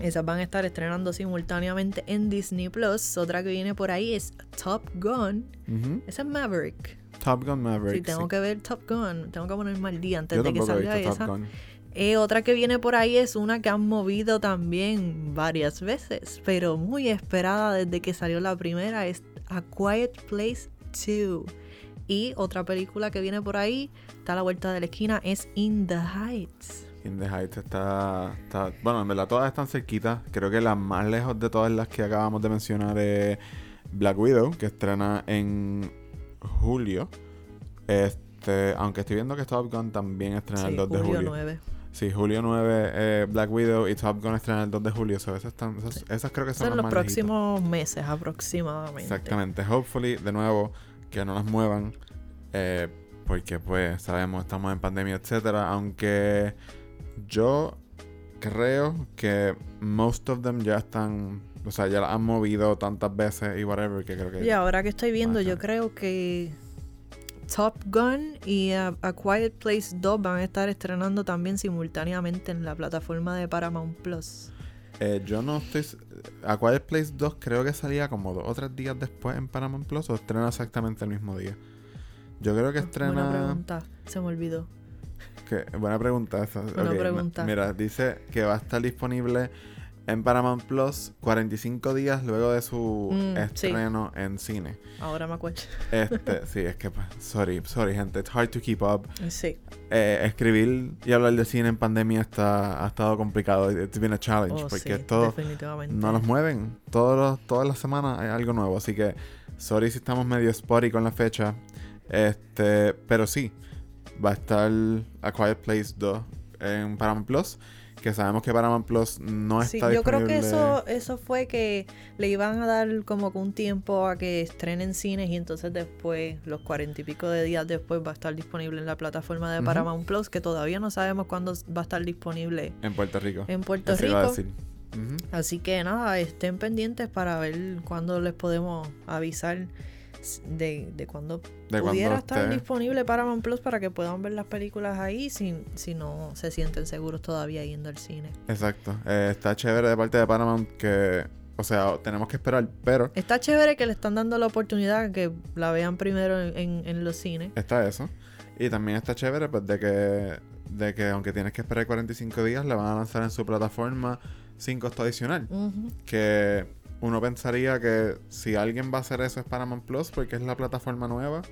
Esas van a estar estrenando simultáneamente en Disney Plus. Otra que viene por ahí es Top Gun. Esa es Maverick. Top Gun Maverick. Sí, tengo que ver Top Gun. Tengo que ponerme al día antes de que salga esa. Eh, otra que viene por ahí es una que han movido también varias veces, pero muy esperada desde que salió la primera, es A Quiet Place 2. Y otra película que viene por ahí, está a la vuelta de la esquina, es In the Heights. In the Heights está, está, Bueno, en verdad todas están cerquitas. Creo que la más lejos de todas las que acabamos de mencionar es Black Widow, que estrena en julio. Este, aunque estoy viendo que Top Gun también estrena el 2 de julio. 9. Sí, julio 9, eh, Black Widow y Top Gun estrenan el 2 de julio. esas, están, esas, creo que son, son los próximos meses aproximadamente. Exactamente. Hopefully, de nuevo, que no las muevan. Eh, porque pues sabemos, estamos en pandemia, etcétera. Aunque yo creo que most of them ya están, o sea, ya la han movido tantas veces y whatever que creo que... Y ahora que estoy viendo, yo creo que Top Gun y A, Quiet Place 2 van a estar estrenando también simultáneamente en la plataforma de Paramount Plus. Eh, yo no estoy... A Quiet Place 2 creo que salía como dos o tres días después en Paramount Plus o estrena exactamente el mismo día. Yo creo que ah, estrena... Buena pregunta, se me olvidó buena pregunta pregunta. Mira, dice que va a estar disponible en Paramount Plus 45 días luego de su mm, estreno en cine. Ahora me acuerdo. Este, sí, es que, pues, sorry, sorry, gente, it's hard to keep up. Sí. Eh, escribir y hablar de cine en pandemia está, ha estado complicado. It's been a challenge, oh, porque esto no nos mueven. Todos todas las semanas hay algo nuevo, así que, sorry si estamos medio spotty con la fecha. Este, pero sí, va a estar A Quiet Place 2 en Paramount Plus. Que sabemos que Paramount Plus no está sí, Yo creo que eso, eso fue que le iban a dar como un tiempo a que estrenen cines y entonces después, los cuarenta y pico de días después, va a estar disponible en la plataforma de Paramount Plus, que todavía no sabemos cuándo va a estar disponible. En Puerto Rico. En Puerto Rico. Así que nada, estén pendientes para ver cuándo les podemos avisar de, de cuando pudiera estar disponible Paramount Plus para que puedan ver las películas ahí si, si no se sienten seguros todavía yendo al cine. Exacto. Eh, está chévere de parte de Paramount que, o sea, tenemos que esperar, pero... Está chévere que le están dando la oportunidad que la vean primero en, en, los cines. Está eso. Y también está chévere pues de que, de que aunque tienes que esperar 45 días, la van a lanzar en su plataforma sin costo adicional. Que uno pensaría que si alguien va a hacer eso es Paramount Plus porque es la plataforma nueva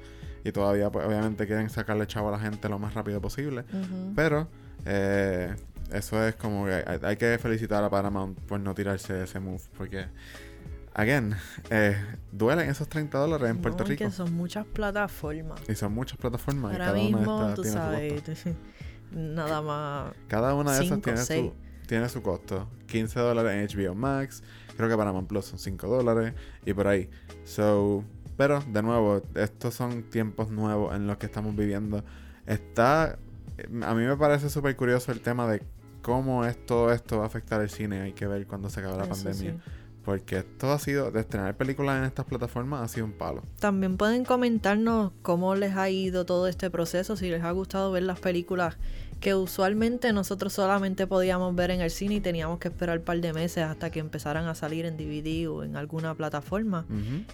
y todavía pues, obviamente quieren sacarle chavo a la gente lo más rápido posible. Pero eh, eso es como que hay, que felicitar a Paramount por no tirarse ese move porque... Again, eh, duelen esos 30 dólares en Puerto Rico. Que son muchas plataformas. Y son muchas plataformas. Ahora mismo, tú sabes, nada más. Cada una de esas tiene su, tiene su costo. 15 dólares en HBO Max, Creo que para Plus son 5 dólares y por ahí. So, pero de nuevo, estos son tiempos nuevos en los que estamos viviendo. Está. A mí me parece súper curioso el tema de cómo es todo esto va a afectar el cine. Hay que ver cuando se acabe la pandemia. Porque esto ha sido, de estrenar películas en estas plataformas ha sido un palo. También pueden comentarnos cómo les ha ido todo este proceso, si les ha gustado ver las películas que usualmente nosotros solamente podíamos ver en el cine y teníamos que esperar un par de meses hasta que empezaran a salir en DVD o en alguna plataforma.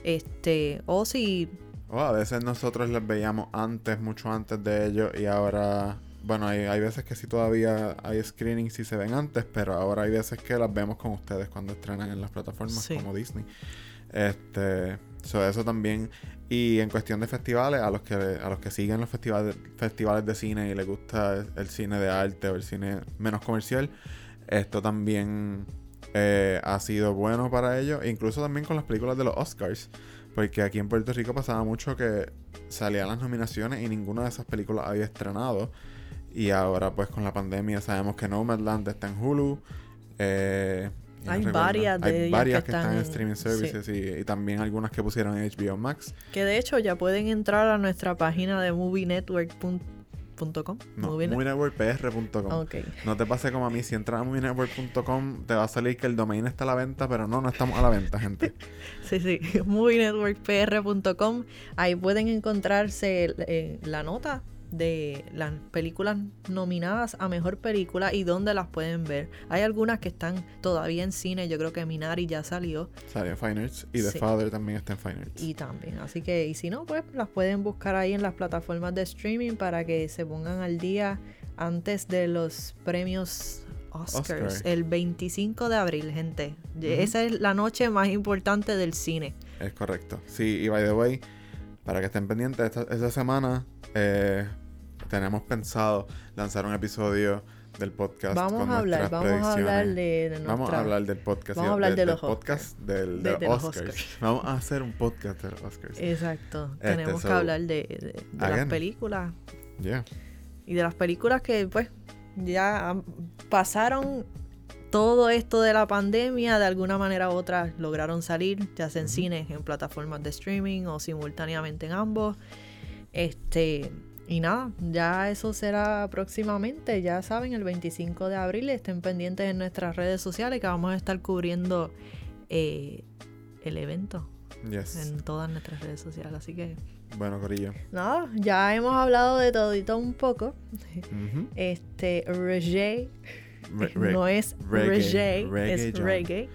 Este, o si o a veces nosotros les veíamos antes, mucho antes de ellos y ahora bueno, hay, hay, veces que sí todavía hay screenings y se ven antes, pero ahora hay veces que las vemos con ustedes cuando estrenan en las plataformas como Disney. Este, eso también. Y en cuestión de festivales, a los que a los que siguen los festivales, festivales de cine y les gusta el, cine de arte o el cine menos comercial, esto también eh, ha sido bueno para ellos. Incluso también con las películas de los Oscars. Porque aquí en Puerto Rico pasaba mucho que salían las nominaciones y ninguna de esas películas había estrenado. Y ahora pues con la pandemia sabemos que Nomadland está en Hulu. Eh, hay varias de Hay varias que, están, en streaming services y, también algunas que pusieron en HBO Max. Que de hecho ya pueden entrar a nuestra página de movienetwork.com. No, movienetworkpr.com. No te pase como a mí, si entras a movienetwork.com te va a salir que el domain está a la venta, pero no, no estamos a la venta, gente. sí, sí, movienetworkpr.com. Ahí pueden encontrarse eh, la nota de las películas nominadas a mejor película y dónde las pueden ver. Hay algunas que están todavía en cine, yo creo que Minari ya salió. Salió en Fine Arts y The Father también está en Fine Arts. Y también, así que, y si no, pues las pueden buscar ahí en las plataformas de streaming para que se pongan al día antes de los premios Oscars, el 25 de abril, gente. Esa es la noche más importante del cine. Es correcto. Sí, y by the way, para que estén pendientes, esta, esta semana eh, tenemos pensado lanzar un episodio del podcast. Vamos a hablar, vamos a hablar de, Vamos a hablar del podcast. Vamos a hablar de, los podcast del, de, Oscars. Vamos a hacer un podcast de los Oscars. Exacto. Este, Tenemos que hablar de, las películas. Yeah. Y de las películas que pues ya pasaron todo esto de la pandemia, de alguna manera u otra lograron salir, ya sea en cines, en plataformas de streaming o simultáneamente en ambos. Este, y nada, ya eso será próximamente, ya saben, el 25 de abril. Estén pendientes en nuestras redes sociales que vamos a estar cubriendo eh, el evento en todas nuestras redes sociales. Así que. Bueno, Corillo. Nada, ya hemos hablado de todito un poco. Este, reggae. no es reggae, es reggae.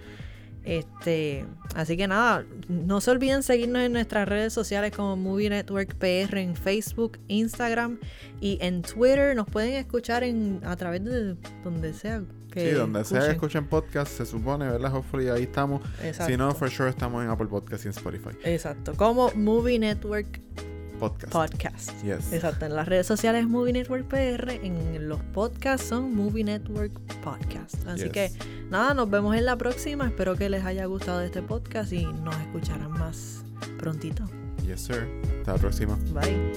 Este, así que nada, no se olviden seguirnos en nuestras redes sociales como Movie Network PR en Facebook, Instagram y en Twitter. Nos pueden escuchar en a través de donde sea. Que sí, donde sea que escuchen podcast, se supone, ¿verdad? Hopefully ahí estamos. Si no, for sure estamos en Apple Podcast y en Spotify. Exacto, como Movie Network Podcast. Podcast. Yes. Exacto. En las redes sociales Movie Network PR. En los podcasts son Movie Network Podcast. Así que nada, nos vemos en la próxima. Espero que les haya gustado este podcast y nos escucharán más prontito. Yes, sir. Hasta la próxima. Bye.